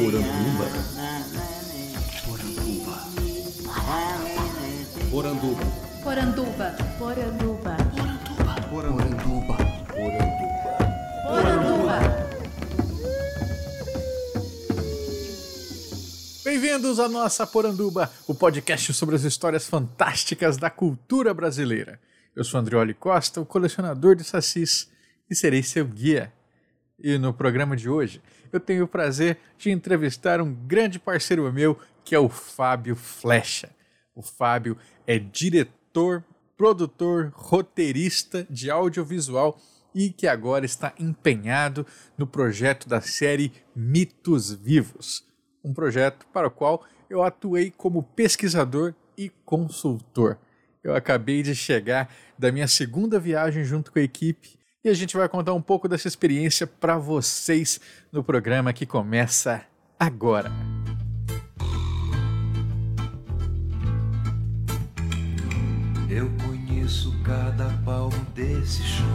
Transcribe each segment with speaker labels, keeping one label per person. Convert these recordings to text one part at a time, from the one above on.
Speaker 1: Poranduba. Poranduba.
Speaker 2: Poranduba.
Speaker 3: Poranduba.
Speaker 1: Poranduba. Poranduba.
Speaker 2: Poranduba.
Speaker 4: Bem-vindos à nossa Poranduba, o podcast sobre as histórias fantásticas da cultura brasileira. Eu sou Andrioli Costa, o colecionador de sacis, e serei seu guia. E no programa de hoje, eu tenho o prazer de entrevistar um grande parceiro meu, que é o Fábio Flecha. O Fábio é diretor, produtor, roteirista de audiovisual e que agora está empenhado no projeto da série Mitos Vivos, um projeto para o qual eu atuei como pesquisador e consultor. Eu acabei de chegar da minha segunda viagem junto com a equipe e a gente vai contar um pouco dessa experiência para vocês no programa que começa agora.
Speaker 5: Eu conheço cada palmo desse chão.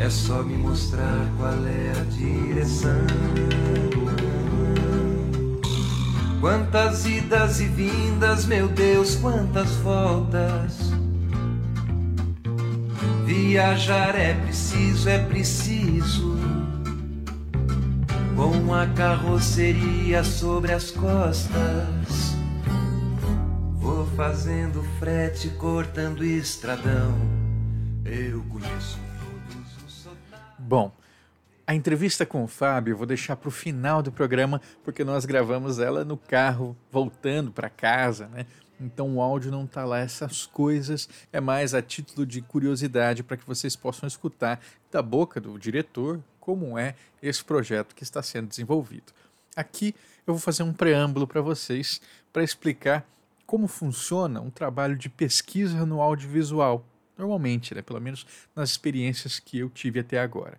Speaker 5: É só me mostrar qual é a direção. Quantas idas e vindas, meu Deus, quantas voltas. Viajar é preciso, é preciso. Com a carroceria sobre as costas. Vou fazendo frete, cortando estradão. Eu conheço todos os.
Speaker 4: Bom, a entrevista com o Fábio eu vou deixar para o final do programa, porque nós gravamos ela no carro, voltando para casa, né? Então o áudio não tá lá, essas coisas é mais a título de curiosidade para que vocês possam escutar da boca do diretor como é esse projeto que está sendo desenvolvido. Aqui eu vou fazer um preâmbulo para vocês para explicar como funciona um trabalho de pesquisa no audiovisual, normalmente, né, pelo menos nas experiências que eu tive até agora.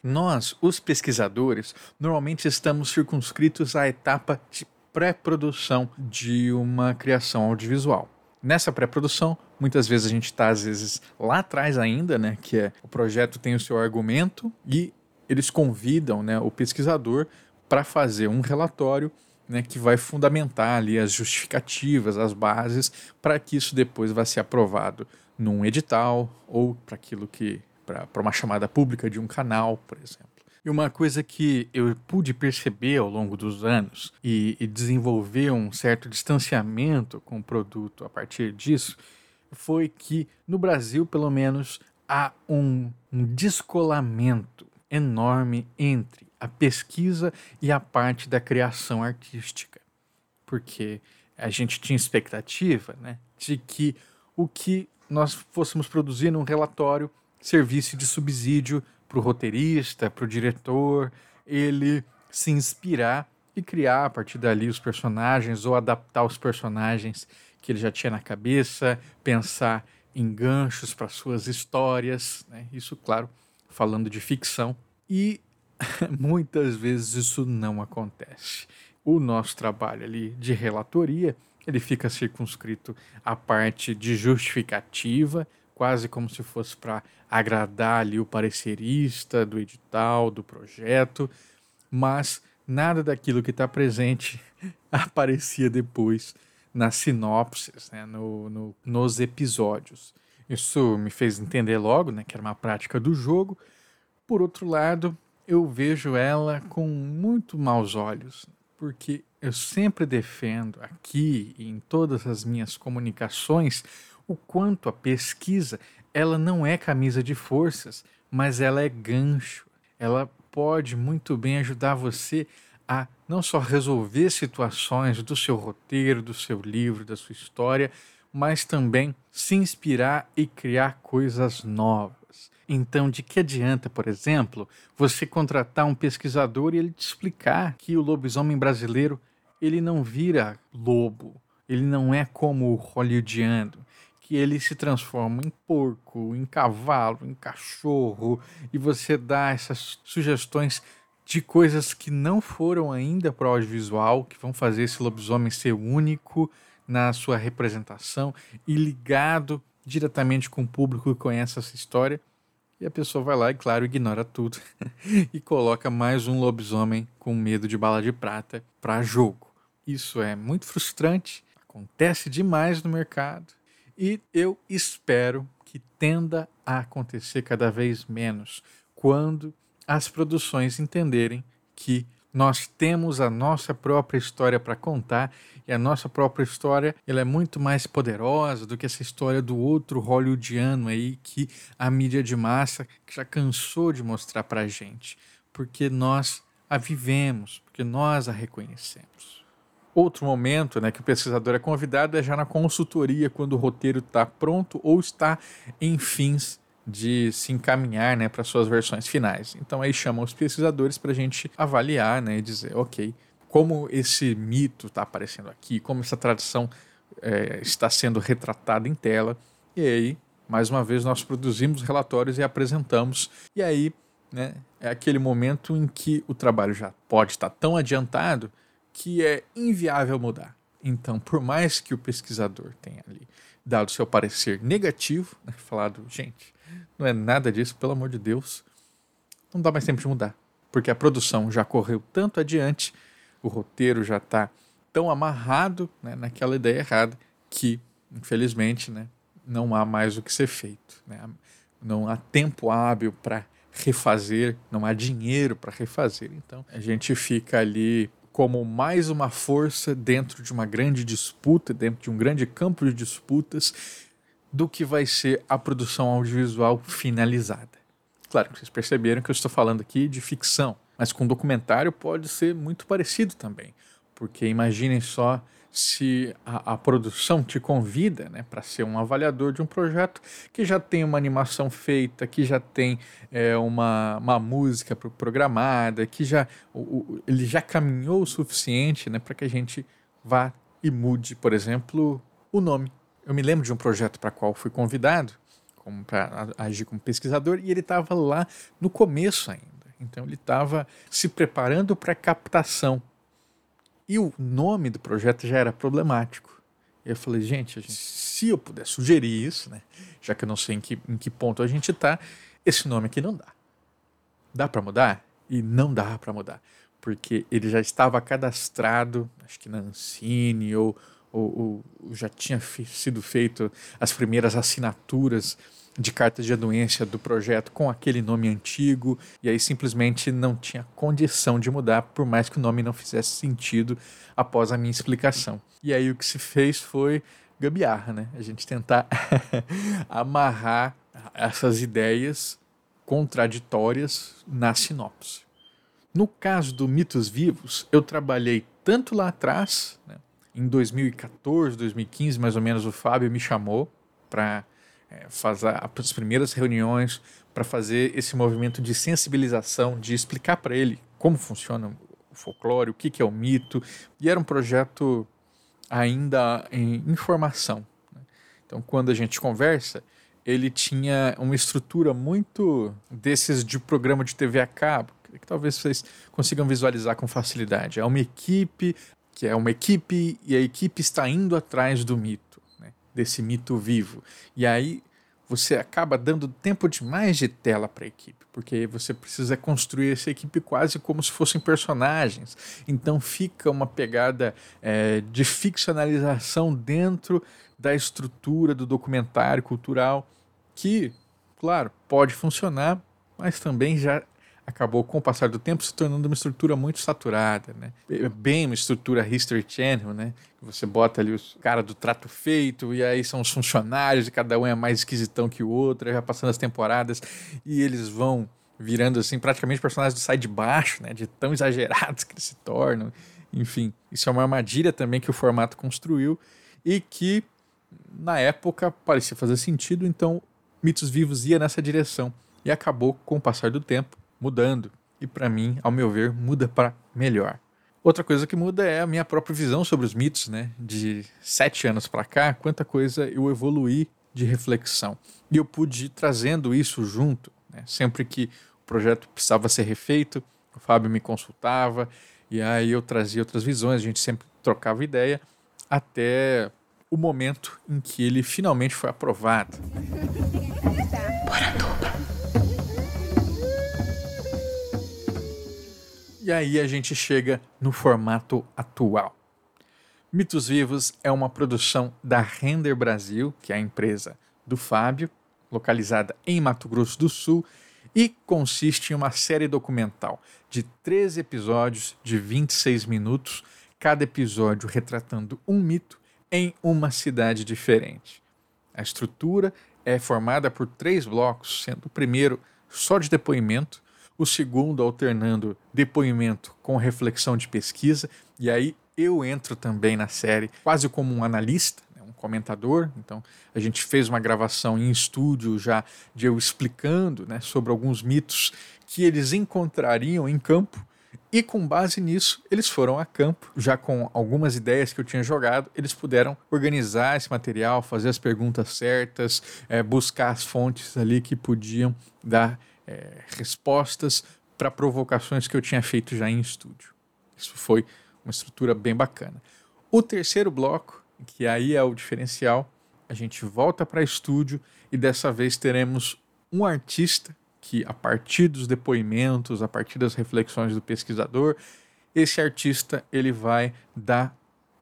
Speaker 4: Nós, os pesquisadores, normalmente estamos circunscritos à etapa de pré-produção de uma criação audiovisual. Nessa pré-produção, muitas vezes a gente está, às vezes, lá atrás ainda, né, que é o projeto tem o seu argumento e eles convidam né, o pesquisador para fazer um relatório né, que vai fundamentar ali as justificativas, as bases, para que isso depois vá ser aprovado num edital ou para aquilo que para uma chamada pública de um canal, por exemplo. E uma coisa que eu pude perceber ao longo dos anos e, e desenvolver um certo distanciamento com o produto a partir disso foi que no Brasil, pelo menos, há um, um descolamento enorme entre a pesquisa e a parte da criação artística. Porque a gente tinha expectativa né, de que o que nós fôssemos produzir num relatório servisse de subsídio para o roteirista, para o diretor, ele se inspirar e criar a partir dali os personagens ou adaptar os personagens que ele já tinha na cabeça, pensar em ganchos para suas histórias, né? isso, claro, falando de ficção. E muitas vezes isso não acontece. O nosso trabalho ali de relatoria, ele fica circunscrito à parte de justificativa, quase como se fosse para agradar ali o parecerista do edital, do projeto, mas nada daquilo que está presente aparecia depois nas sinopses, né, no, no, nos episódios. Isso me fez entender logo né, que era uma prática do jogo. Por outro lado, eu vejo ela com muito maus olhos, porque eu sempre defendo aqui em todas as minhas comunicações o quanto a pesquisa ela não é camisa de forças, mas ela é gancho. Ela pode muito bem ajudar você a não só resolver situações do seu roteiro, do seu livro, da sua história, mas também se inspirar e criar coisas novas. Então, de que adianta, por exemplo, você contratar um pesquisador e ele te explicar que o lobisomem brasileiro ele não vira lobo, ele não é como o hollywoodiano, que ele se transforma em porco, em cavalo, em cachorro, e você dá essas sugestões de coisas que não foram ainda para o audiovisual, que vão fazer esse lobisomem ser único na sua representação e ligado diretamente com o público que conhece essa história. E a pessoa vai lá e, claro, ignora tudo e coloca mais um lobisomem com medo de bala de prata para jogo. Isso é muito frustrante, acontece demais no mercado e eu espero que tenda a acontecer cada vez menos quando as produções entenderem que nós temos a nossa própria história para contar e a nossa própria história ela é muito mais poderosa do que essa história do outro hollywoodiano aí que a mídia de massa já cansou de mostrar para gente, porque nós a vivemos, porque nós a reconhecemos. Outro momento né, que o pesquisador é convidado é já na consultoria, quando o roteiro está pronto ou está em fins de se encaminhar né, para suas versões finais. Então aí chamam os pesquisadores para a gente avaliar né, e dizer, ok, como esse mito está aparecendo aqui, como essa tradição é, está sendo retratada em tela. E aí, mais uma vez, nós produzimos relatórios e apresentamos. E aí né, é aquele momento em que o trabalho já pode estar tão adiantado que é inviável mudar. Então, por mais que o pesquisador tenha ali dado seu parecer negativo, né, falado, gente, não é nada disso, pelo amor de Deus. Não dá mais tempo de mudar, porque a produção já correu tanto adiante, o roteiro já está tão amarrado né, naquela ideia errada que, infelizmente, né, não há mais o que ser feito. Né? Não há tempo hábil para refazer, não há dinheiro para refazer. Então, a gente fica ali como mais uma força dentro de uma grande disputa, dentro de um grande campo de disputas do que vai ser a produção audiovisual finalizada. Claro que vocês perceberam que eu estou falando aqui de ficção, mas com documentário pode ser muito parecido também, porque imaginem só se a, a produção te convida né, para ser um avaliador de um projeto que já tem uma animação feita, que já tem é, uma, uma música programada, que já o, o, ele já caminhou o suficiente né, para que a gente vá e mude, por exemplo, o nome eu me lembro de um projeto para qual fui convidado para agir como pesquisador e ele estava lá no começo ainda. Então ele estava se preparando para captação. E o nome do projeto já era problemático. Eu falei, gente, gente, se eu puder sugerir isso, né, já que eu não sei em que, em que ponto a gente está, esse nome aqui não dá. Dá para mudar? E não dá para mudar. Porque ele já estava cadastrado, acho que na Ancine ou ou, ou já tinha sido feito as primeiras assinaturas de cartas de anuência do projeto com aquele nome antigo, e aí simplesmente não tinha condição de mudar, por mais que o nome não fizesse sentido após a minha explicação. E aí o que se fez foi gambiarra, né? A gente tentar amarrar essas ideias contraditórias na sinopse. No caso do Mitos Vivos, eu trabalhei tanto lá atrás, né, em 2014, 2015, mais ou menos, o Fábio me chamou para é, fazer as primeiras reuniões para fazer esse movimento de sensibilização, de explicar para ele como funciona o folclore, o que, que é o mito. E era um projeto ainda em informação. Né? Então, quando a gente conversa, ele tinha uma estrutura muito desses de programa de TV a cabo, que talvez vocês consigam visualizar com facilidade. É uma equipe que é uma equipe e a equipe está indo atrás do mito? Desse mito vivo. E aí você acaba dando tempo demais de tela para a equipe, porque você precisa construir essa equipe quase como se fossem personagens. Então fica uma pegada é, de ficcionalização dentro da estrutura do documentário cultural que, claro, pode funcionar, mas também já acabou, com o passar do tempo, se tornando uma estrutura muito saturada, né? Bem uma estrutura History Channel, né? Você bota ali os cara do trato feito, e aí são os funcionários, e cada um é mais esquisitão que o outro, já passando as temporadas, e eles vão virando, assim, praticamente personagens do sai de baixo, né? De tão exagerados que eles se tornam. Enfim, isso é uma armadilha também que o formato construiu, e que, na época, parecia fazer sentido, então Mitos Vivos ia nessa direção. E acabou, com o passar do tempo, mudando. E para mim, ao meu ver, muda para melhor. Outra coisa que muda é a minha própria visão sobre os mitos, né? De sete anos para cá, quanta coisa eu evoluí de reflexão. E eu pude ir trazendo isso junto. Né? Sempre que o projeto precisava ser refeito, o Fábio me consultava, e aí eu trazia outras visões, a gente sempre trocava ideia, até o momento em que ele finalmente foi aprovado. E aí a gente chega no formato atual. Mitos Vivos é uma produção da Render Brasil, que é a empresa do Fábio, localizada em Mato Grosso do Sul, e consiste em uma série documental de 13 episódios de 26 minutos, cada episódio retratando um mito em uma cidade diferente. A estrutura é formada por três blocos, sendo o primeiro só de depoimento, o segundo alternando depoimento com reflexão de pesquisa, e aí eu entro também na série quase como um analista, né, um comentador. Então a gente fez uma gravação em estúdio já de eu explicando né, sobre alguns mitos que eles encontrariam em campo. E com base nisso, eles foram a campo, já com algumas ideias que eu tinha jogado, eles puderam organizar esse material, fazer as perguntas certas, é, buscar as fontes ali que podiam dar é, respostas para provocações que eu tinha feito já em estúdio. Isso foi uma estrutura bem bacana. O terceiro bloco, que aí é o diferencial, a gente volta para estúdio e dessa vez teremos um artista que, a partir dos depoimentos, a partir das reflexões do pesquisador, esse artista ele vai dar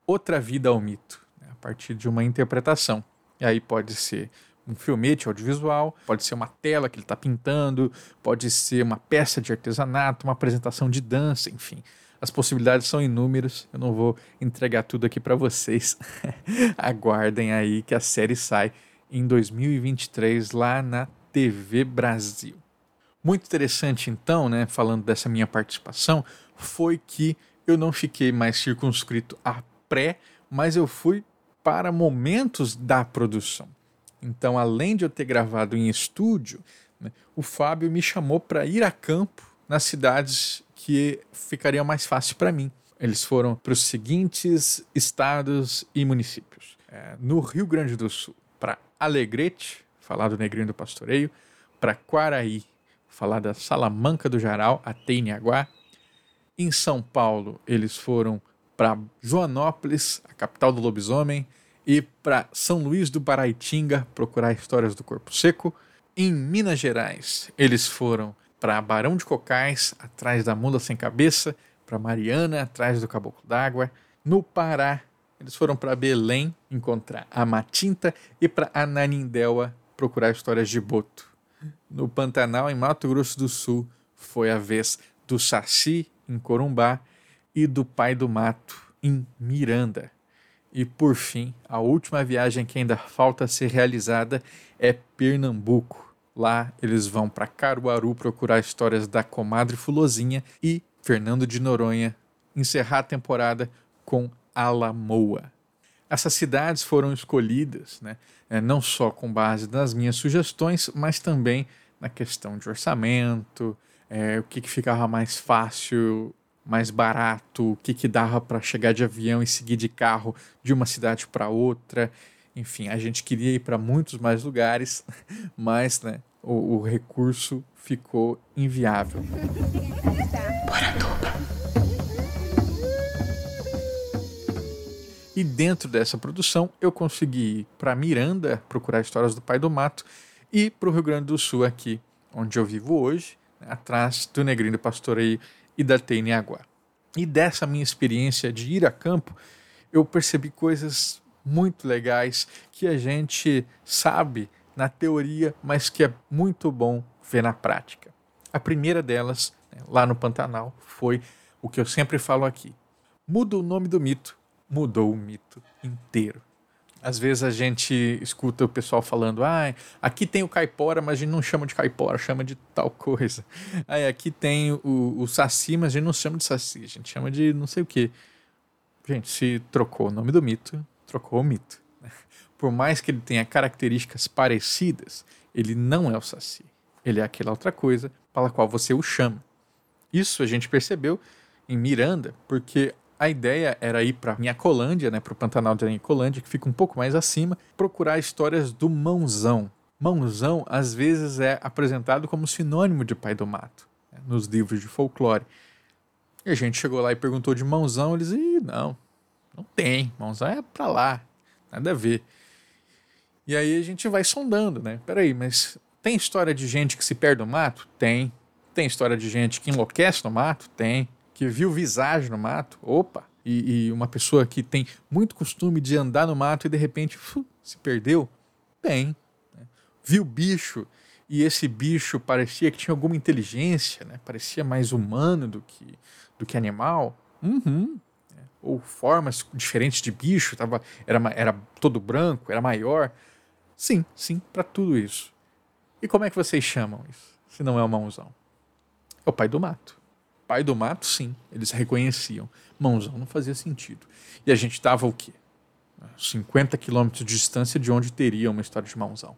Speaker 4: outra vida ao mito, né, a partir de uma interpretação. E aí pode ser um filmete audiovisual, pode ser uma tela que ele está pintando, pode ser uma peça de artesanato, uma apresentação de dança, enfim. As possibilidades são inúmeras. Eu não vou entregar tudo aqui para vocês. Aguardem aí que a série sai em 2023 lá na TV Brasil. Muito interessante então, né, falando dessa minha participação, foi que eu não fiquei mais circunscrito a pré, mas eu fui para momentos da produção. Então, além de eu ter gravado em estúdio, né, o Fábio me chamou para ir a campo nas cidades que ficariam mais fácil para mim. Eles foram para os seguintes estados e municípios: é, no Rio Grande do Sul, para Alegrete, falar do Negrinho do Pastoreio, para Quaraí, falar da Salamanca do Jaral, até Iniaguá. Em São Paulo, eles foram para Joanópolis, a capital do lobisomem, e para São Luís do Paraitinga procurar histórias do corpo seco. Em Minas Gerais, eles foram para Barão de Cocais, atrás da Mula Sem Cabeça, para Mariana, atrás do Caboclo d'Água. No Pará, eles foram para Belém encontrar a Matinta e para Ananindeua procurar histórias de Boto. No Pantanal, em Mato Grosso do Sul, foi a vez do Saci, em Corumbá, e do Pai do Mato, em Miranda. E por fim, a última viagem que ainda falta ser realizada é Pernambuco. Lá eles vão para Caruaru procurar histórias da comadre Fulozinha e Fernando de Noronha encerrar a temporada com Alamoa. Essas cidades foram escolhidas né, é, não só com base nas minhas sugestões, mas também na questão de orçamento, é, o que, que ficava mais fácil, mais barato, o que, que dava para chegar de avião e seguir de carro de uma cidade para outra. Enfim, a gente queria ir para muitos mais lugares, mas né, o, o recurso ficou inviável. E dentro dessa produção eu consegui ir para Miranda procurar histórias do Pai do Mato e para o Rio Grande do Sul aqui, onde eu vivo hoje, né, atrás do Negrinho do Pastoreio e da Teniaguá. E dessa minha experiência de ir a campo, eu percebi coisas muito legais que a gente sabe na teoria, mas que é muito bom ver na prática. A primeira delas, né, lá no Pantanal, foi o que eu sempre falo aqui: muda o nome do mito, mudou o mito inteiro. Às vezes a gente escuta o pessoal falando, ah, aqui tem o caipora, mas a gente não chama de caipora, chama de tal coisa. Ah, aqui tem o, o saci, mas a gente não chama de saci, a gente chama de não sei o que. Gente, se trocou o nome do mito, trocou o mito. Por mais que ele tenha características parecidas, ele não é o Saci. Ele é aquela outra coisa pela qual você o chama. Isso a gente percebeu em Miranda, porque a ideia era ir para Minhacolândia, né, para o Pantanal de Minhacolândia, que fica um pouco mais acima, procurar histórias do mãozão. Mãozão, às vezes, é apresentado como sinônimo de pai do mato, né, nos livros de folclore. E a gente chegou lá e perguntou de mãozão, eles, Ih, não, não tem, mãozão é para lá, nada a ver. E aí a gente vai sondando, né? Peraí, mas tem história de gente que se perde no mato? Tem. Tem história de gente que enlouquece no mato? Tem. Que viu visagem no mato, opa, e, e, uma pessoa que tem muito costume de andar no mato e de repente fu, se perdeu, tem. Né? Viu bicho e esse bicho parecia que tinha alguma inteligência, né? parecia mais humano do que, do que animal. Uhum. Né? Ou formas diferentes de bicho, tava, era, era todo branco, era maior. Sim, sim, para tudo isso. E como é que vocês chamam isso? Se não é o mãozão? É o pai do mato. Pai do mato, sim, eles reconheciam. Mãozão não fazia sentido. E a gente estava o quê? 50 quilômetros de distância de onde teria uma história de mãozão.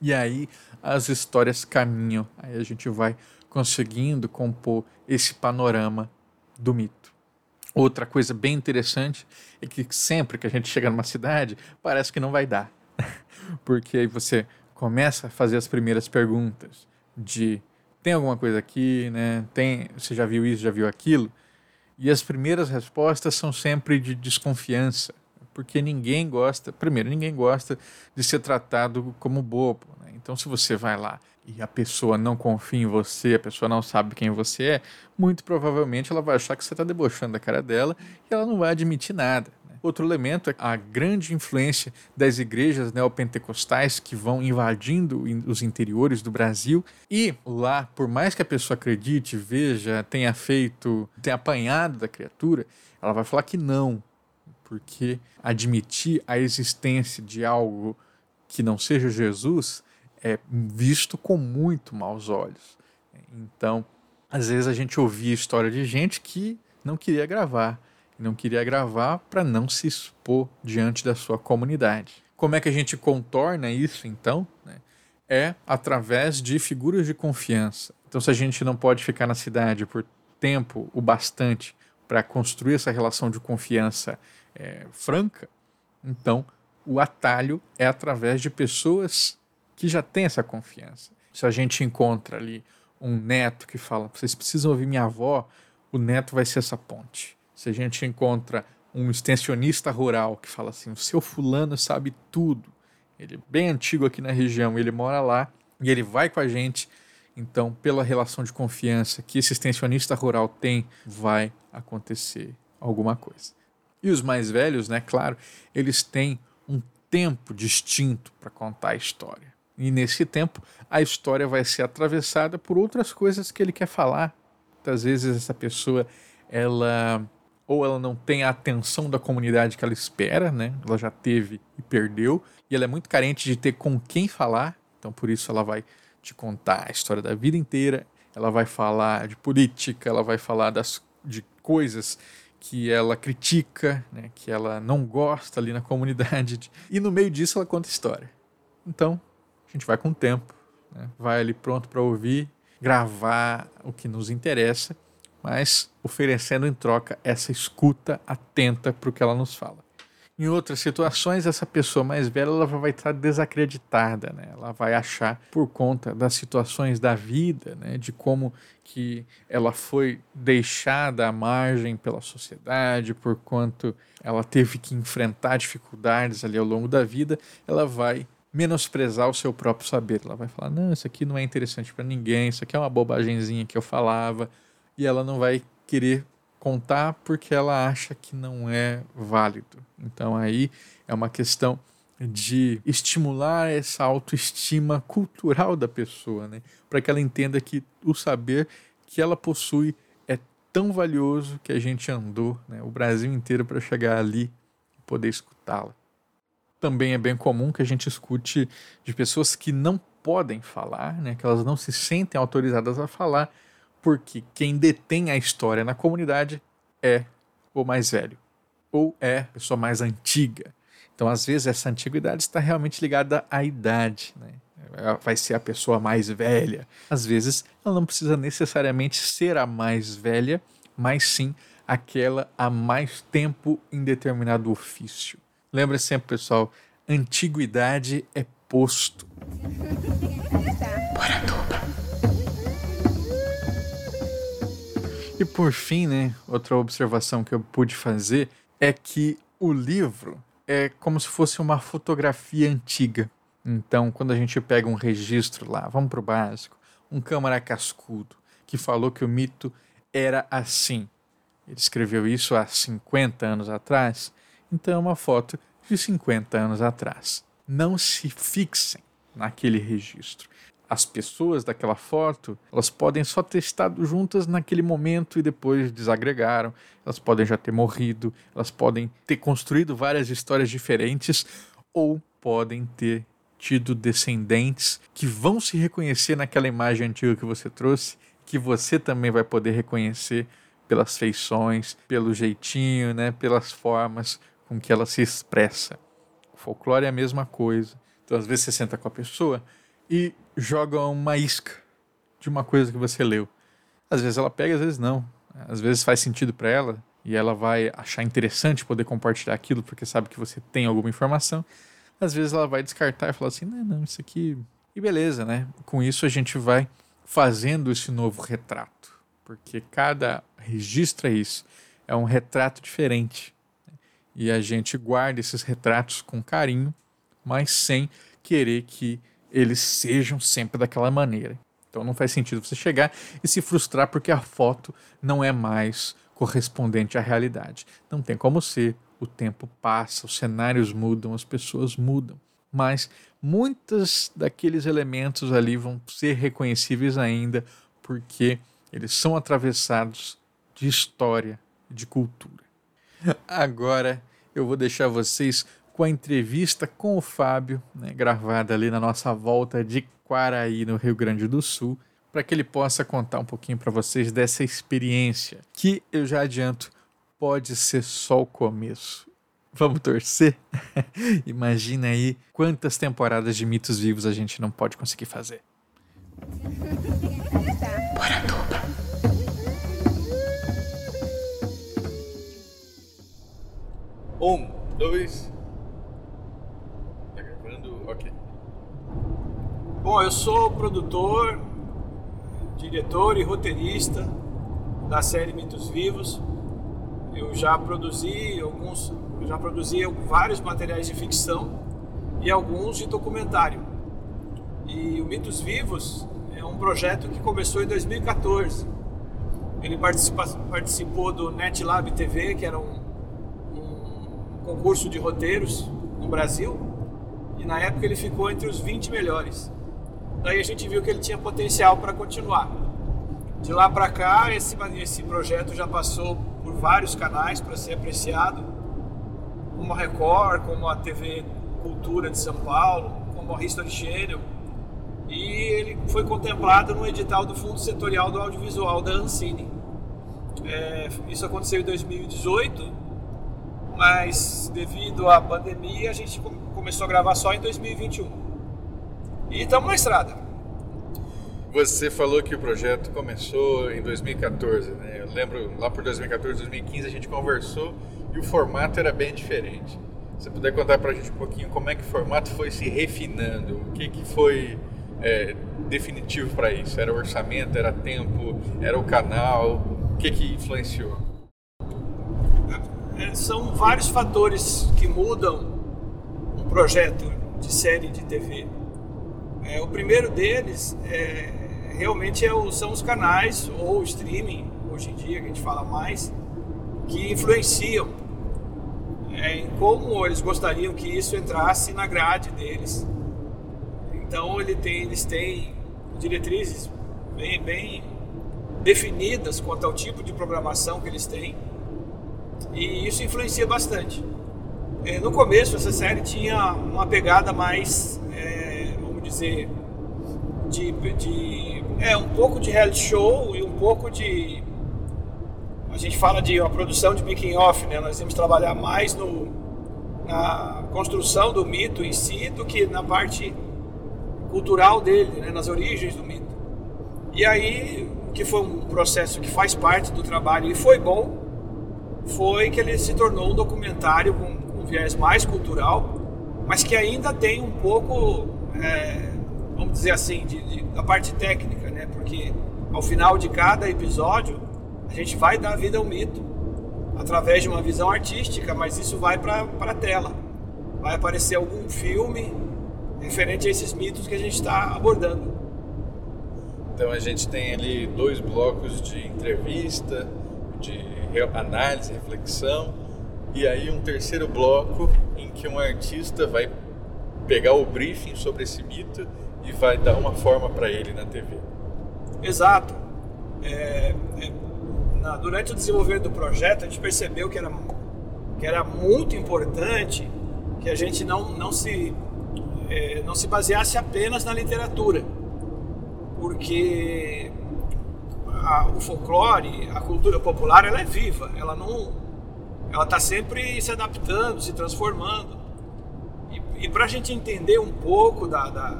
Speaker 4: E aí as histórias caminham, aí a gente vai conseguindo compor esse panorama do mito. Outra coisa bem interessante é que sempre que a gente chega numa cidade, parece que não vai dar. Porque aí você começa a fazer as primeiras perguntas de tem alguma coisa aqui, né? Tem, você já viu isso, já viu aquilo? E as primeiras respostas são sempre de desconfiança, porque ninguém gosta, primeiro, ninguém gosta de ser tratado como bobo. Né? Então, se você vai lá e a pessoa não confia em você, a pessoa não sabe quem você é, muito provavelmente ela vai achar que você está debochando da cara dela e ela não vai admitir nada. Outro elemento é a grande influência das igrejas neopentecostais que vão invadindo os interiores do Brasil. E lá, por mais que a pessoa acredite, veja, tenha feito, tenha apanhado da criatura, ela vai falar que não, porque admitir a existência de algo que não seja Jesus é visto com muito maus olhos. Então, às vezes a gente ouvia história de gente que não queria gravar não queria gravar para não se expor diante da sua comunidade. Como é que a gente contorna isso então? Né? É através de figuras de confiança. Então, se a gente não pode ficar na cidade por tempo o bastante para construir essa relação de confiança é, franca, então o atalho é através de pessoas que já têm essa confiança. Se a gente encontra ali um neto que fala, vocês precisam ouvir minha avó, o neto vai ser essa ponte se a gente encontra um extensionista rural que fala assim: o seu fulano sabe tudo, ele é bem antigo aqui na região, ele mora lá e ele vai com a gente. Então, pela relação de confiança que esse extensionista rural tem, vai acontecer alguma coisa. E os mais velhos, né, claro, eles têm um tempo distinto para contar a história. E nesse tempo, a história vai ser atravessada por outras coisas que ele quer falar. Muitas vezes essa pessoa, ela ou ela não tem a atenção da comunidade que ela espera, né? Ela já teve e perdeu, e ela é muito carente de ter com quem falar, então por isso ela vai te contar a história da vida inteira, ela vai falar de política, ela vai falar das, de coisas que ela critica, né? que ela não gosta ali na comunidade, e no meio disso ela conta história. Então, a gente vai com o tempo, né? vai ali pronto para ouvir, gravar o que nos interessa mas oferecendo em troca essa escuta atenta para o que ela nos fala. Em outras situações, essa pessoa mais velha ela vai estar desacreditada, né? ela vai achar, por conta das situações da vida, né? de como que ela foi deixada à margem pela sociedade, por quanto ela teve que enfrentar dificuldades ali ao longo da vida, ela vai menosprezar o seu próprio saber. Ela vai falar: não, isso aqui não é interessante para ninguém, isso aqui é uma bobagemzinha que eu falava e ela não vai querer contar porque ela acha que não é válido. Então aí é uma questão de estimular essa autoestima cultural da pessoa, né? Para que ela entenda que o saber que ela possui é tão valioso que a gente andou né, o Brasil inteiro para chegar ali e poder escutá-la. Também é bem comum que a gente escute de pessoas que não podem falar, né, que elas não se sentem autorizadas a falar porque quem detém a história na comunidade é o mais velho ou é a pessoa mais antiga. Então, às vezes, essa antiguidade está realmente ligada à idade. Né? Vai ser a pessoa mais velha. Às vezes, ela não precisa necessariamente ser a mais velha, mas sim aquela há mais tempo em determinado ofício. Lembra sempre, pessoal, antiguidade é posto. E por fim, né, outra observação que eu pude fazer é que o livro é como se fosse uma fotografia antiga. Então, quando a gente pega um registro lá, vamos para o básico, um câmara cascudo que falou que o mito era assim. Ele escreveu isso há 50 anos atrás, então é uma foto de 50 anos atrás. Não se fixem naquele registro. As pessoas daquela foto, elas podem só ter estado juntas naquele momento e depois desagregaram. Elas podem já ter morrido, elas podem ter construído várias histórias diferentes ou podem ter tido descendentes que vão se reconhecer naquela imagem antiga que você trouxe, que você também vai poder reconhecer pelas feições, pelo jeitinho, né, pelas formas com que ela se expressa. O folclore é a mesma coisa. Então, às vezes você senta com a pessoa e joga uma isca de uma coisa que você leu. Às vezes ela pega, às vezes não. Às vezes faz sentido para ela e ela vai achar interessante poder compartilhar aquilo porque sabe que você tem alguma informação às vezes ela vai descartar e falar assim: não, não, isso aqui. E beleza, né? Com isso a gente vai fazendo esse novo retrato, porque cada registro é isso, é um retrato diferente. E a gente guarda esses retratos com carinho, mas sem querer que eles sejam sempre daquela maneira. Então não faz sentido você chegar e se frustrar porque a foto não é mais correspondente à realidade. Não tem como ser, o tempo passa, os cenários mudam, as pessoas mudam, mas muitos daqueles elementos ali vão ser reconhecíveis ainda porque eles são atravessados de história, de cultura. Agora eu vou deixar vocês com a entrevista com o Fábio, né, gravada ali na nossa volta de Quaraí, no Rio Grande do Sul, para que ele possa contar um pouquinho para vocês dessa experiência, que eu já adianto, pode ser só o começo. Vamos torcer? Imagina aí quantas temporadas de mitos vivos a gente não pode conseguir fazer. Um, dois. Tá gravando? Ok.
Speaker 3: Bom, eu sou produtor, diretor e roteirista da série Mitos Vivos. Eu já produzi alguns, já produzi vários materiais de ficção e alguns de documentário. E o Mitos Vivos é um projeto que começou em 2014. Ele participa, participou do NetLab TV, que era um, um concurso de roteiros no Brasil, e na época ele ficou entre os 20 melhores. Daí a gente viu que ele tinha potencial para continuar. De lá para cá, esse, esse projeto já passou por vários canais para ser apreciado, como a Record, como a TV Cultura de São Paulo, como a History Channel. E ele foi contemplado no edital do Fundo Setorial do Audiovisual da Ancine. É, isso aconteceu em 2018, mas devido à pandemia a gente começou a gravar só em 2021. E estamos na estrada.
Speaker 4: Você falou que o projeto começou em 2014, né? Eu lembro lá por 2014, 2015 a gente conversou e o formato era bem diferente. Se puder contar para a gente um pouquinho como é que o formato foi se refinando, o que, que foi é, definitivo para isso? Era o orçamento, era tempo, era o canal? O que, que influenciou?
Speaker 3: É, são vários fatores que mudam um projeto de série de TV. É, o primeiro deles é, realmente é o, são os canais ou streaming, hoje em dia que a gente fala mais, que influenciam é, em como eles gostariam que isso entrasse na grade deles. Então ele tem, eles têm diretrizes bem, bem definidas quanto ao tipo de programação que eles têm e isso influencia bastante. É, no começo essa série tinha uma pegada mais, dizer, de, de é um pouco de reality show e um pouco de a gente fala de uma produção de making off, né? Nós temos que trabalhar mais no na construção do mito em si do que na parte cultural dele, né? nas origens do mito. E aí, que foi um processo que faz parte do trabalho e foi bom, foi que ele se tornou um documentário com um viés mais cultural, mas que ainda tem um pouco é, vamos dizer assim, de, de, da parte técnica, né? Porque ao final de cada episódio a gente vai dar vida ao mito através de uma visão artística, mas isso vai para a tela. Vai aparecer algum filme referente a esses mitos que a gente está abordando.
Speaker 4: Então a gente tem ali dois blocos de entrevista, de análise, reflexão, e aí um terceiro bloco em que um artista vai pegar o briefing sobre esse mito e vai dar uma forma para ele na TV.
Speaker 3: Exato. É, é, na, durante o desenvolvimento do projeto, a gente percebeu que era, que era muito importante que a gente não, não, se, é, não se baseasse apenas na literatura, porque a, o folclore, a cultura popular, ela é viva, ela não, ela está sempre se adaptando, se transformando. E, para a gente entender um pouco da, da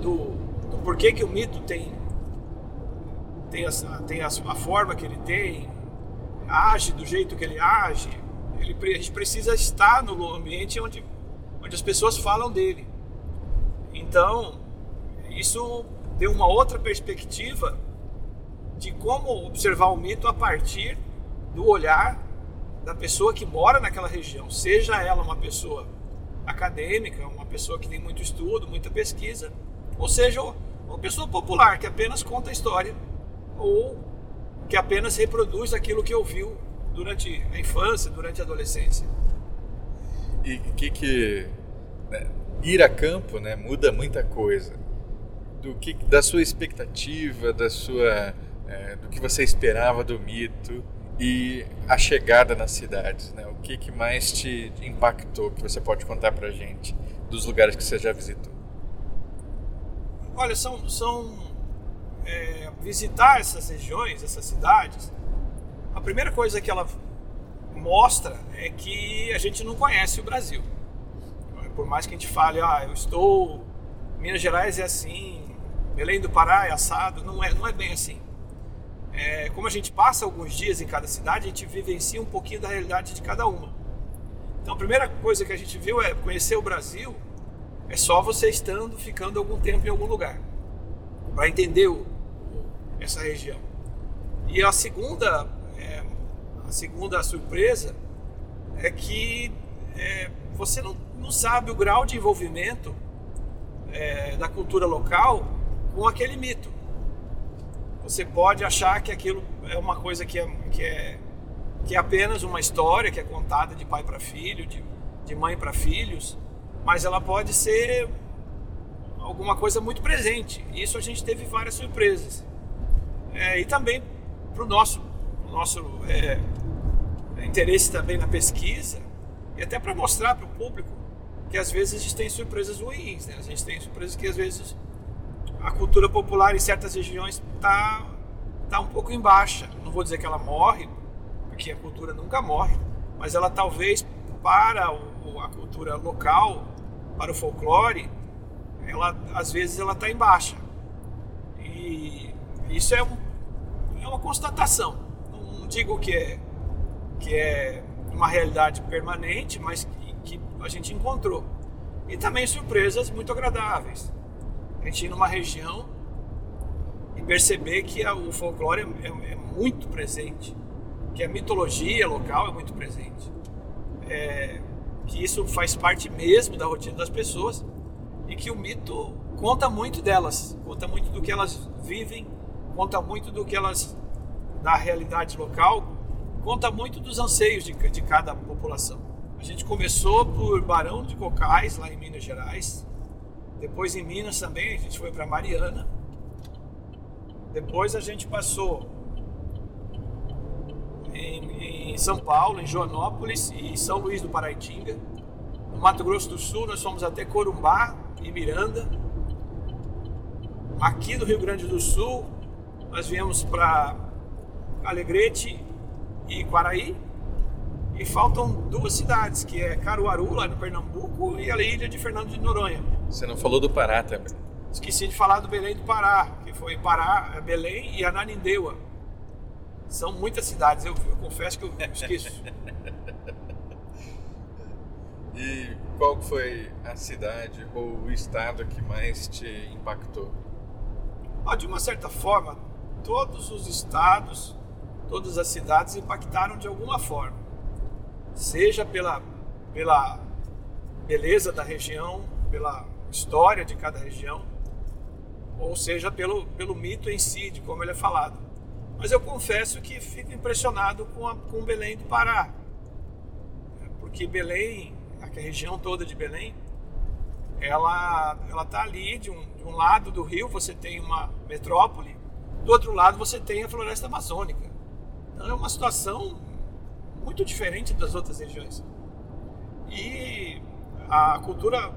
Speaker 3: do, do, porquê que o mito tem tem, essa, tem a, a, forma que ele tem, age do jeito que ele age, ele, a gente precisa estar no ambiente onde, onde as pessoas falam dele. Então, isso deu uma outra perspectiva de como observar o mito a partir do olhar da pessoa que mora naquela região, seja ela uma pessoa acadêmica, uma pessoa que tem muito estudo, muita pesquisa, ou seja, uma pessoa popular que apenas conta a história ou que apenas reproduz aquilo que ouviu durante a infância, durante a adolescência.
Speaker 4: E que que né, ir a campo, né, muda muita coisa. Do que da sua expectativa, da sua é, do que você esperava do mito e a chegada nas cidades, né? O que, que mais te impactou que você pode contar para gente dos lugares que você já visitou?
Speaker 3: Olha, são, são é, visitar essas regiões, essas cidades. A primeira coisa que ela mostra é que a gente não conhece o Brasil. Por mais que a gente fale, ah, eu estou Minas Gerais é assim, Belém do Pará é assado, não é, não é bem assim é, como a gente passa alguns dias em cada cidade, a gente vivencia um pouquinho da realidade de cada uma. Então, a primeira coisa que a gente viu é conhecer o Brasil é só você estando, ficando algum tempo em algum lugar, para entender o, essa região. E a segunda, é, a segunda surpresa é que é, você não, não sabe o grau de envolvimento é, da cultura local com aquele mito você pode achar que aquilo é uma coisa que é, que é, que é apenas uma história que é contada de pai para filho, de, de mãe para filhos, mas ela pode ser alguma coisa muito presente. Isso a gente teve várias surpresas. É, e também para o nosso, nosso é, interesse também na pesquisa, e até para mostrar para o público que às vezes a gente tem surpresas ruins, né? a gente tem surpresas que às vezes a cultura popular em certas regiões está tá um pouco em baixa. Não vou dizer que ela morre, porque a cultura nunca morre, mas ela talvez para o, a cultura local, para o folclore, ela às vezes ela está em baixa. E isso é, um, é uma constatação. Não digo que é, que é uma realidade permanente, mas que, que a gente encontrou. E também surpresas muito agradáveis a gente ir numa região e perceber que a, o folclore é, é, é, muito presente, que a mitologia local é muito presente, é, que isso faz parte mesmo da rotina das pessoas e que o mito conta muito delas, conta muito do que elas vivem, conta muito do que elas da realidade local, conta muito dos anseios de, de cada população. A gente começou por Barão de Cocais, lá em Minas Gerais, depois em Minas também, a gente foi para Mariana. Depois a gente passou em, em, São Paulo, em Joanópolis e São Luís do Paraitinga. No Mato Grosso do Sul, nós fomos até Corumbá e Miranda. Aqui no Rio Grande do Sul, nós viemos para Alegrete e Quaraí. E faltam duas cidades, que é Caruaru, lá no Pernambuco, e a ilha de Fernando de Noronha.
Speaker 4: Você não falou do Pará também.
Speaker 3: Esqueci de falar do Belém do Pará, que foi Pará, Belém e Ananindeua. São muitas cidades, eu, eu confesso que eu esqueço.
Speaker 4: e qual foi a cidade ou o estado que mais te impactou?
Speaker 3: Ah, de uma certa forma, todos os estados, todas as cidades impactaram de alguma forma. Seja pela, pela beleza da região, pela história de cada região, ou seja, pelo, pelo mito em si, de como ele é falado. Mas eu confesso que fico impressionado com, a, com Belém do Pará. Porque Belém, a região toda de Belém, ela ela está ali de um, de um lado do rio você tem uma metrópole, do outro lado você tem a floresta amazônica. Então é uma situação muito diferente das outras regiões. E a cultura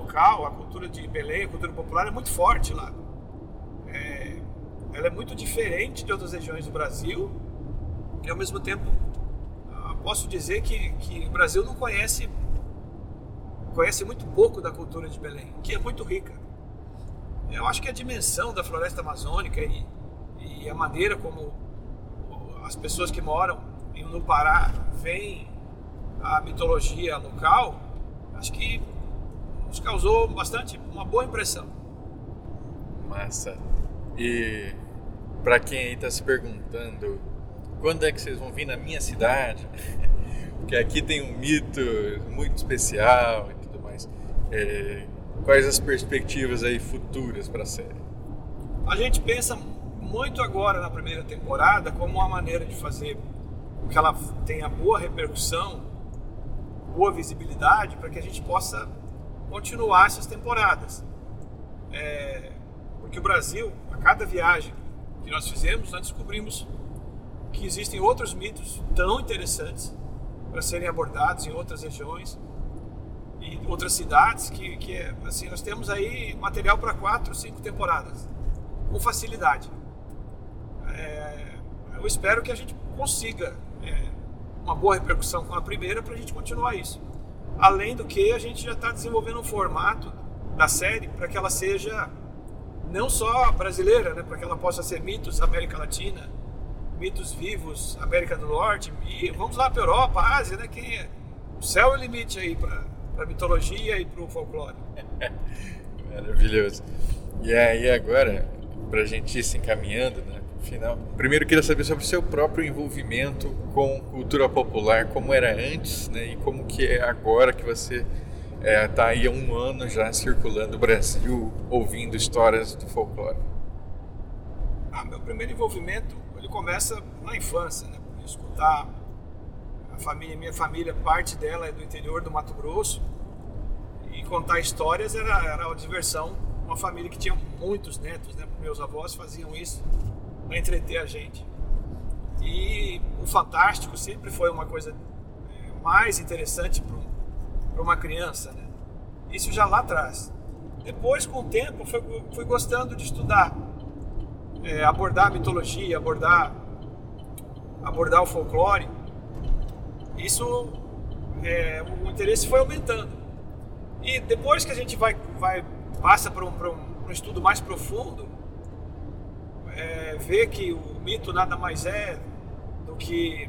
Speaker 3: local, a cultura de Belém, a cultura popular é muito forte lá. É, ela é muito diferente de outras regiões do Brasil e ao mesmo tempo ah, posso dizer que, que o Brasil não conhece conhece muito pouco da cultura de Belém, que é muito rica. Eu acho que a dimensão da floresta amazônica e, e a maneira como as pessoas que moram no Pará veem a mitologia local, acho que nos causou bastante uma boa impressão.
Speaker 4: Massa. E para quem aí está se perguntando, quando é que vocês vão vir na minha cidade? Porque aqui tem um mito muito especial e tudo mais. É, quais as perspectivas aí futuras para a série?
Speaker 3: A gente pensa muito agora na primeira temporada como uma maneira de fazer que ela tenha boa repercussão, boa visibilidade, para que a gente possa continuar essas temporadas. É, porque o Brasil, a cada viagem que nós fizemos, nós descobrimos que existem outros mitos tão interessantes para serem abordados em outras regiões e outras cidades que, que é, assim nós temos aí material para quatro, cinco temporadas com facilidade. É, eu espero que a gente consiga é, uma boa repercussão com a primeira para a gente continuar isso. Além do que, a gente já está desenvolvendo um formato da série para que ela seja não só brasileira, né, para que ela possa ser mitos América Latina, mitos vivos América do Norte e vamos lá para Europa, Ásia, né, que o céu é o limite aí para mitologia e para o folclore.
Speaker 4: Maravilhoso. E aí agora, para a gente ir se encaminhando, né, final. Primeiro queria saber sobre o seu próprio envolvimento com cultura popular, como era antes, né, e como que é agora que você está é, tá aí há um ano já circulando o Brasil, ouvindo histórias do folclore.
Speaker 3: Ah, meu primeiro envolvimento ele começa na infância, né, por escutar a família, minha família, parte dela é do interior do Mato Grosso e contar histórias era, era uma diversão. Uma família que tinha muitos netos, né? Meus avós faziam isso para entreter a gente. E o fantástico sempre foi uma coisa é, mais interessante para uma criança, né? Isso já lá atrás. Depois, com o tempo, fui, fui gostando de estudar, é, abordar a mitologia, abordar, abordar o folclore. Isso, é, o interesse foi aumentando. E depois que a gente vai, vai passa para um, um, um estudo mais profundo, é, ver que o mito nada mais é do que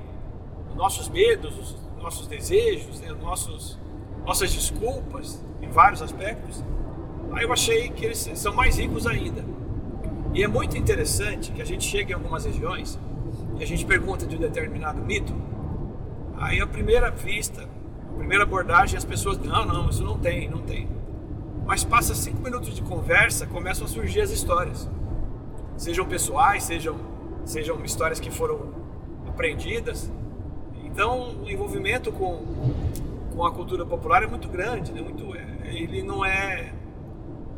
Speaker 3: nossos medos, os nossos desejos, né, nossos, nossas desculpas em vários aspectos, aí eu achei que eles são mais ricos ainda. E é muito interessante que a gente chega em algumas regiões e a gente pergunta de um determinado mito, aí a primeira vista, a primeira abordagem, as pessoas não, não, isso não tem, não tem. Mas passa cinco minutos de conversa, começam a surgir as histórias sejam pessoais, sejam, sejam histórias que foram aprendidas. Então, o envolvimento com, com a cultura popular é muito grande, né? muito, é, ele não é.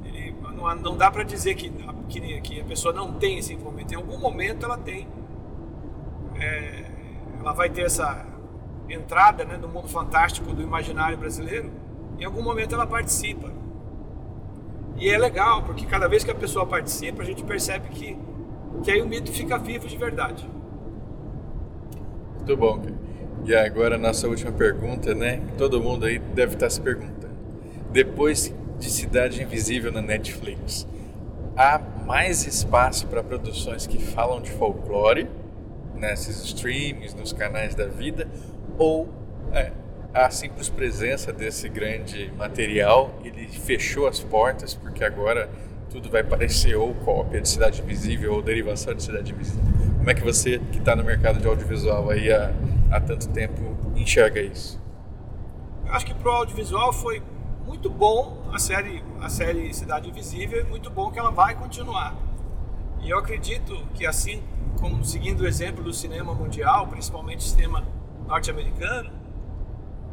Speaker 3: Ele não, não dá para dizer que, que, que, a pessoa não tem esse envolvimento. Em algum momento ela tem. É, ela vai ter essa entrada né, no mundo fantástico do imaginário brasileiro. Em algum momento ela participa. E é legal, porque cada vez que a pessoa participa, a gente percebe que, que aí o mito fica vivo de verdade.
Speaker 4: Muito bom. E agora a nossa última pergunta, né? Todo mundo aí deve estar se perguntando. Depois de Cidade Invisível na Netflix, há mais espaço para produções que falam de folclore nesses streams, nos canais da vida, ou é, a simples presença desse grande material, ele fechou as portas, porque agora tudo vai parecer ou cópia de Cidade Invisível ou derivação de Cidade Invisível. Como é que você, que está no mercado de audiovisual aí há, há tanto tempo, enxerga isso?
Speaker 3: Eu acho que para o audiovisual foi muito bom a série, a série Cidade Invisível, e muito bom que ela vai continuar. E eu acredito que assim como seguindo o exemplo do cinema mundial, principalmente cinema norte-americano,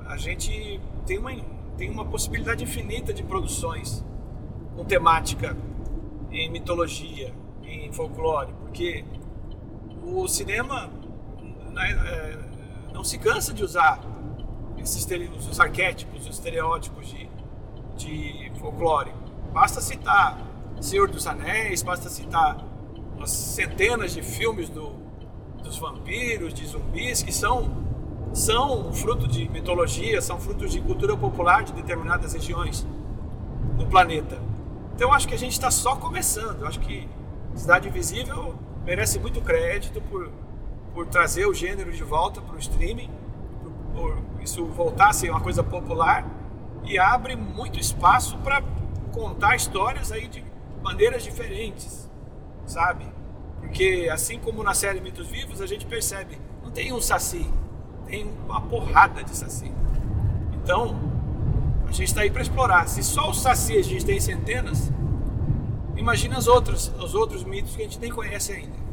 Speaker 3: a gente tem uma, tem uma possibilidade infinita de produções com temática em mitologia, em folclore, porque o cinema né, é, não se cansa de usar esses os arquétipos, os estereótipos de, de folclore. Basta citar Senhor dos Anéis, basta citar umas centenas de filmes do, dos vampiros, de zumbis, que são, são fruto de mitologia, são frutos de cultura popular de determinadas regiões do planeta. Então acho que a gente está só começando. Acho que Cidade Invisível merece muito crédito por, por trazer o gênero de volta para o streaming, por, por isso voltar a ser uma coisa popular e abre muito espaço para contar histórias aí de maneiras diferentes, sabe? Porque assim como na série Mitos Vivos, a gente percebe, não tem um saci, tem uma porrada de saci. Então, a gente está aí para explorar. Se só os saci a gente tem centenas, imagina os outros, os outros mitos que a gente nem conhece ainda.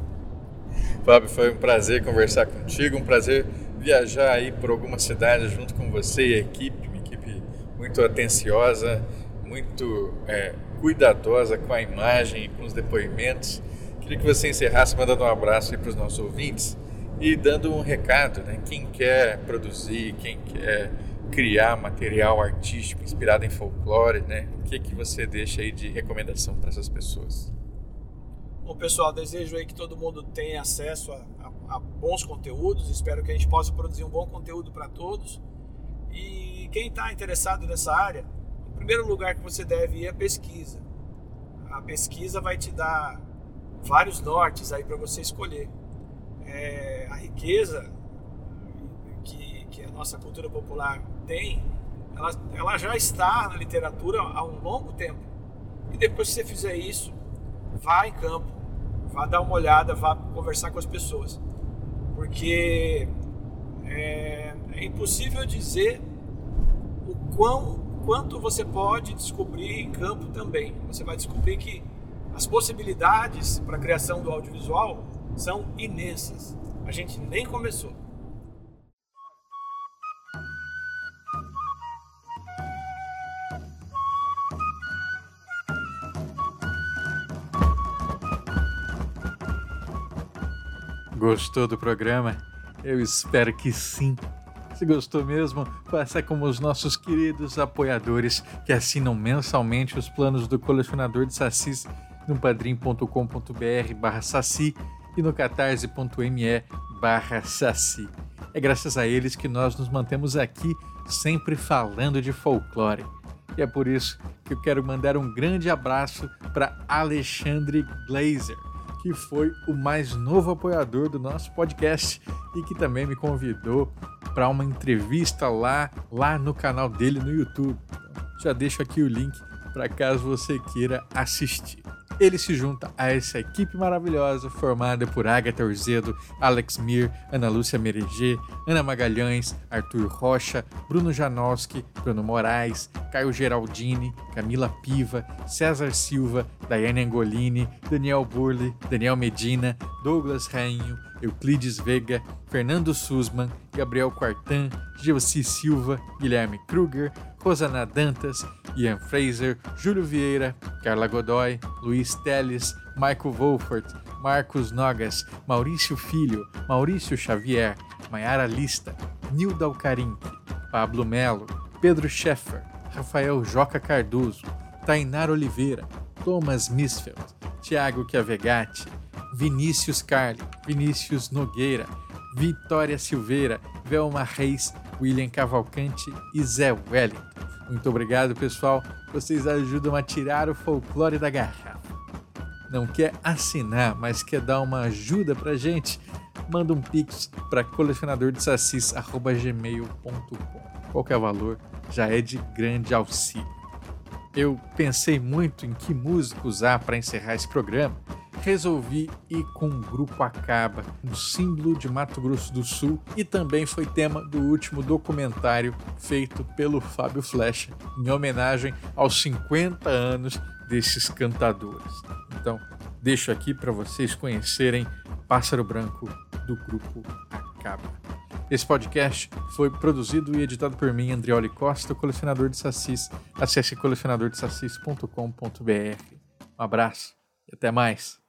Speaker 4: Fábio, foi um prazer conversar contigo, um prazer viajar aí por algumas cidades junto com você e a equipe, uma equipe muito atenciosa, muito é, cuidadosa com a imagem e com os depoimentos. Queria que você encerrasse mandando um abraço para os nossos ouvintes e dando um recado, né? Quem quer produzir, quem quer criar material artístico inspirado em folclore, né? O que que você deixa aí de recomendação para essas pessoas?
Speaker 3: Bom, pessoal, desejo aí que todo mundo tenha acesso a, a, a bons conteúdos. Espero que a gente possa produzir um bom conteúdo para todos. E quem está interessado nessa área, o primeiro lugar que você deve ir é a pesquisa. A pesquisa vai te dar vários nortes aí para você escolher. É, a riqueza que, que a nossa cultura popular tem, ela, ela já está na literatura há um longo tempo. E depois que você fizer isso, vá em campo, vá dar uma olhada, vá conversar com as pessoas. Porque é, é impossível dizer o quão, quanto você pode descobrir em campo também. Você vai descobrir que as possibilidades para a criação do audiovisual são imensas. A gente nem começou.
Speaker 4: Gostou do programa? Eu espero que sim. Se gostou mesmo, faça como os nossos queridos apoiadores que assinam mensalmente os planos do colecionador de sacis no padrim.com.br barra saci e no catarse.me barra saci. É graças a eles que nós nos mantemos aqui sempre falando de folclore. E é por isso que eu quero mandar um grande abraço para Alexandre Glazer, que foi o mais novo apoiador do nosso podcast e que também me convidou para uma entrevista lá, lá no canal dele no YouTube. Já deixo aqui o link para caso você queira assistir. Ele se junta a essa equipe maravilhosa formada por Agatha Orzedo, Alex Mir, Ana Lúcia Mereger, Ana Magalhães, Arthur Rocha, Bruno Janowski, Bruno Moraes, Caio Geraldini, Camila Piva, César Silva, Daiane Angolini, Daniel Burley, Daniel Medina, Douglas Rainho, Euclides Vega, Fernando Sussman, Gabriel Quartan, Gilci Silva, Guilherme Kruger, Rosana Dantas, Ian Fraser, Júlio Vieira, Carla Godoy, Luiz Teles, Michael Wolfert, Marcos Nogas, Maurício Filho, Maurício Xavier, Maiara Lista, Nilda Alcarinque, Pablo Melo, Pedro Scheffer, Rafael Joca Cardoso, Tainar Oliveira, Thomas Misfeld, Tiago Chiavegatti, Vinícius Carli, Vinícius Nogueira, Vitória Silveira, Velma Reis, William Cavalcante e Zé Wellington. Muito obrigado, pessoal. Vocês ajudam a tirar o folclore da garrafa. Não quer assinar, mas quer dar uma ajuda pra gente? Manda um pix para colecionadordesacis.gmail.com. Qualquer valor já é de grande auxílio. Eu pensei muito em que música usar para encerrar esse programa resolvi ir com o Grupo Acaba, um símbolo de Mato Grosso do Sul e também foi tema do último documentário feito pelo Fábio Flecha, em homenagem aos 50 anos desses cantadores. Então, deixo aqui para vocês conhecerem Pássaro Branco do grupo Acaba. Esse podcast foi produzido e editado por mim, Andrioli Costa, colecionador de sacis. Acesse colecionadordesacis.com.br. Um abraço e até mais.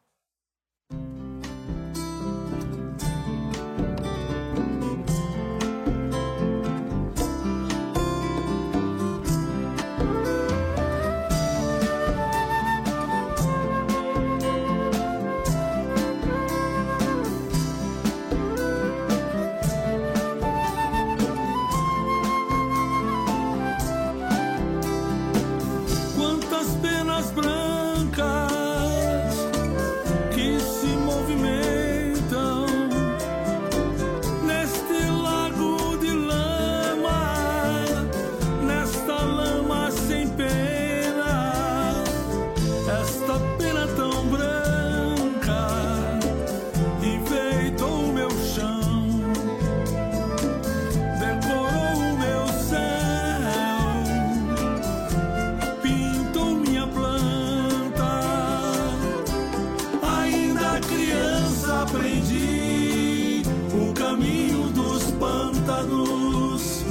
Speaker 6: Pântanos.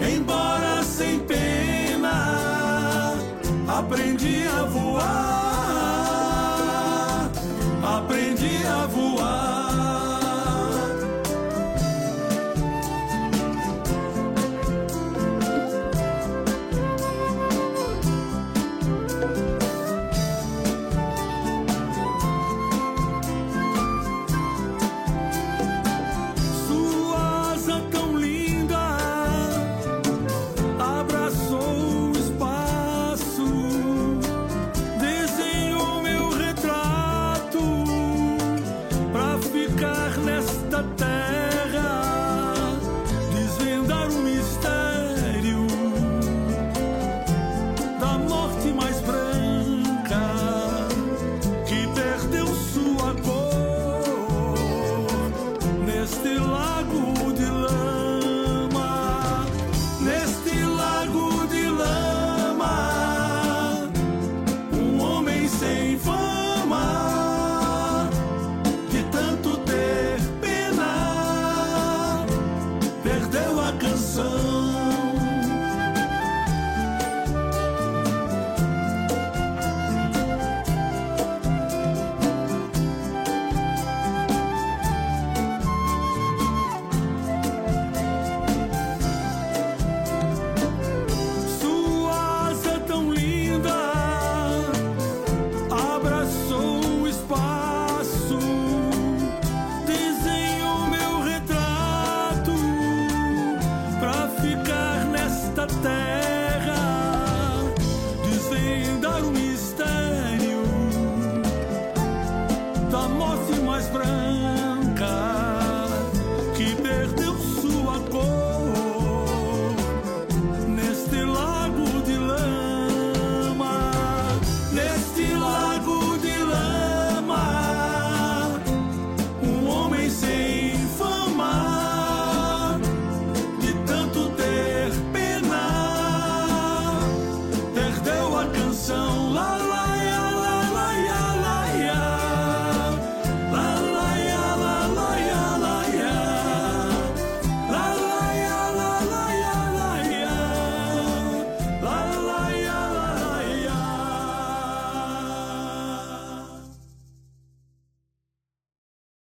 Speaker 6: Embora sem pena, aprendi a voar.